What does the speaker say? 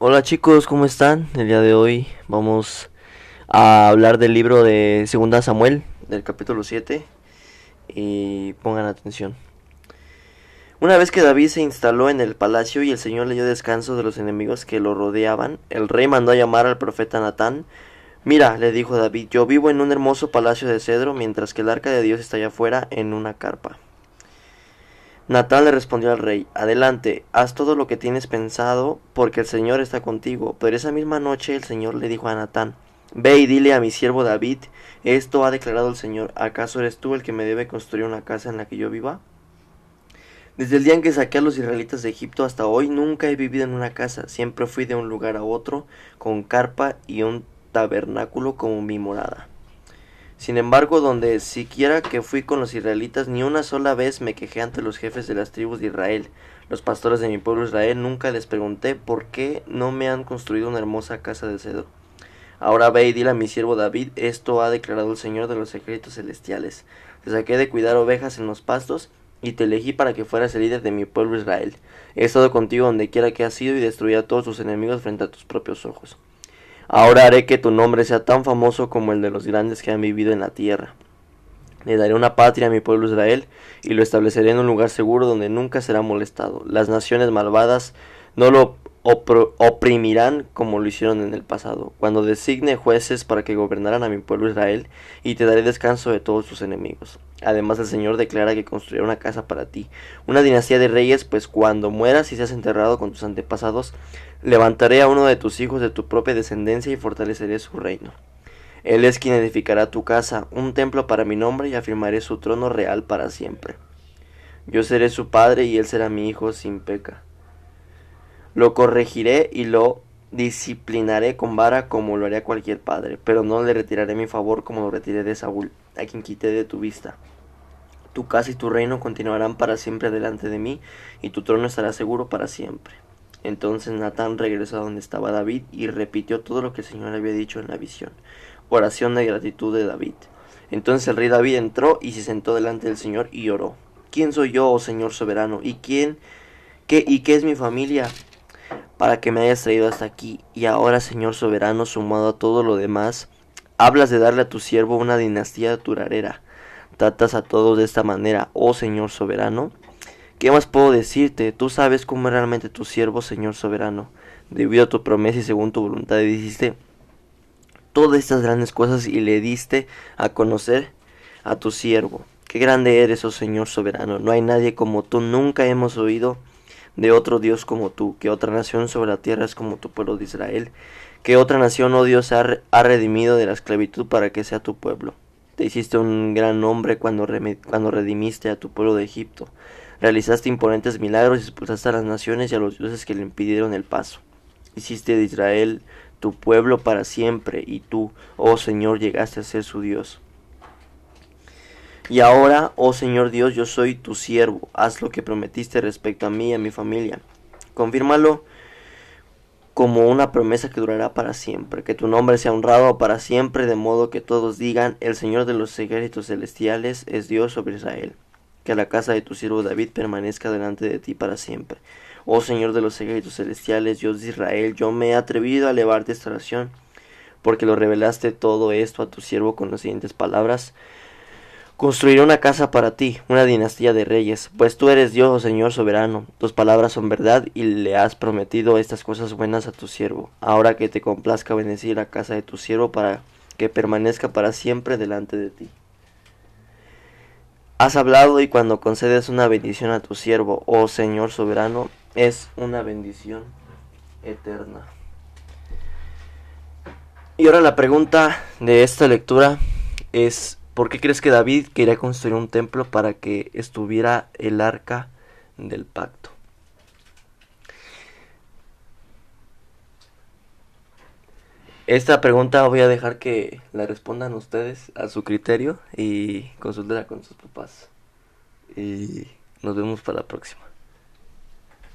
Hola chicos, ¿cómo están? El día de hoy vamos a hablar del libro de Segunda Samuel, del capítulo 7, y pongan atención. Una vez que David se instaló en el palacio y el Señor le dio descanso de los enemigos que lo rodeaban, el rey mandó a llamar al profeta Natán. Mira, le dijo David, yo vivo en un hermoso palacio de cedro, mientras que el arca de Dios está allá afuera en una carpa. Natán le respondió al rey, Adelante, haz todo lo que tienes pensado, porque el Señor está contigo. Pero esa misma noche el Señor le dijo a Natán, Ve y dile a mi siervo David, esto ha declarado el Señor, ¿acaso eres tú el que me debe construir una casa en la que yo viva? Desde el día en que saqué a los israelitas de Egipto hasta hoy nunca he vivido en una casa, siempre fui de un lugar a otro, con carpa y un tabernáculo como mi morada. Sin embargo, donde siquiera que fui con los israelitas, ni una sola vez me quejé ante los jefes de las tribus de Israel. Los pastores de mi pueblo Israel nunca les pregunté por qué no me han construido una hermosa casa de cedro. Ahora ve y dile a mi siervo David, esto ha declarado el Señor de los secretos celestiales. Te saqué de cuidar ovejas en los pastos, y te elegí para que fueras el líder de mi pueblo Israel. He estado contigo donde quiera que has ido y destruí a todos tus enemigos frente a tus propios ojos. Ahora haré que tu nombre sea tan famoso como el de los grandes que han vivido en la tierra. Le daré una patria a mi pueblo Israel y lo estableceré en un lugar seguro donde nunca será molestado. Las naciones malvadas no lo oprimirán como lo hicieron en el pasado, cuando designe jueces para que gobernaran a mi pueblo Israel, y te daré descanso de todos tus enemigos. Además el Señor declara que construirá una casa para ti, una dinastía de reyes, pues cuando mueras y seas enterrado con tus antepasados, levantaré a uno de tus hijos de tu propia descendencia y fortaleceré su reino. Él es quien edificará tu casa, un templo para mi nombre, y afirmaré su trono real para siempre. Yo seré su padre y él será mi hijo sin peca. Lo corregiré y lo disciplinaré con vara como lo haría cualquier padre, pero no le retiraré mi favor como lo retiré de Saúl, a quien quité de tu vista. Tu casa y tu reino continuarán para siempre delante de mí, y tu trono estará seguro para siempre. Entonces Natán regresó a donde estaba David y repitió todo lo que el Señor había dicho en la visión. Oración de gratitud de David. Entonces el rey David entró y se sentó delante del Señor y oró. ¿Quién soy yo, oh Señor soberano? ¿Y quién, qué y qué es mi familia para que me hayas traído hasta aquí, y ahora, Señor soberano, sumado a todo lo demás, hablas de darle a tu siervo una dinastía duradera. Tratas a todos de esta manera, oh Señor soberano. ¿Qué más puedo decirte? Tú sabes cómo es realmente tu siervo, Señor soberano. Debido a tu promesa y según tu voluntad, dijiste todas estas grandes cosas y le diste a conocer a tu siervo. Qué grande eres, oh Señor soberano. No hay nadie como tú, nunca hemos oído de otro Dios como tú, que otra nación sobre la tierra es como tu pueblo de Israel, que otra nación, oh Dios, ha, ha redimido de la esclavitud para que sea tu pueblo. Te hiciste un gran nombre cuando, cuando redimiste a tu pueblo de Egipto. Realizaste imponentes milagros y expulsaste a las naciones y a los dioses que le impidieron el paso. Hiciste de Israel tu pueblo para siempre, y tú, oh Señor, llegaste a ser su Dios. Y ahora, oh Señor Dios, yo soy tu siervo, haz lo que prometiste respecto a mí y a mi familia. Confírmalo como una promesa que durará para siempre, que tu nombre sea honrado para siempre, de modo que todos digan, el Señor de los ejércitos celestiales es Dios sobre Israel. Que la casa de tu siervo David permanezca delante de ti para siempre. Oh Señor de los ejércitos celestiales, Dios de Israel, yo me he atrevido a elevarte esta oración, porque lo revelaste todo esto a tu siervo con las siguientes palabras. Construiré una casa para ti, una dinastía de reyes, pues tú eres Dios, oh Señor soberano, tus palabras son verdad y le has prometido estas cosas buenas a tu siervo. Ahora que te complazca bendecir la casa de tu siervo para que permanezca para siempre delante de ti. Has hablado y cuando concedes una bendición a tu siervo, oh Señor soberano, es una bendición eterna. Y ahora la pregunta de esta lectura es ¿Por qué crees que David quería construir un templo para que estuviera el arca del pacto? Esta pregunta voy a dejar que la respondan ustedes a su criterio y consultenla con sus papás. Y nos vemos para la próxima.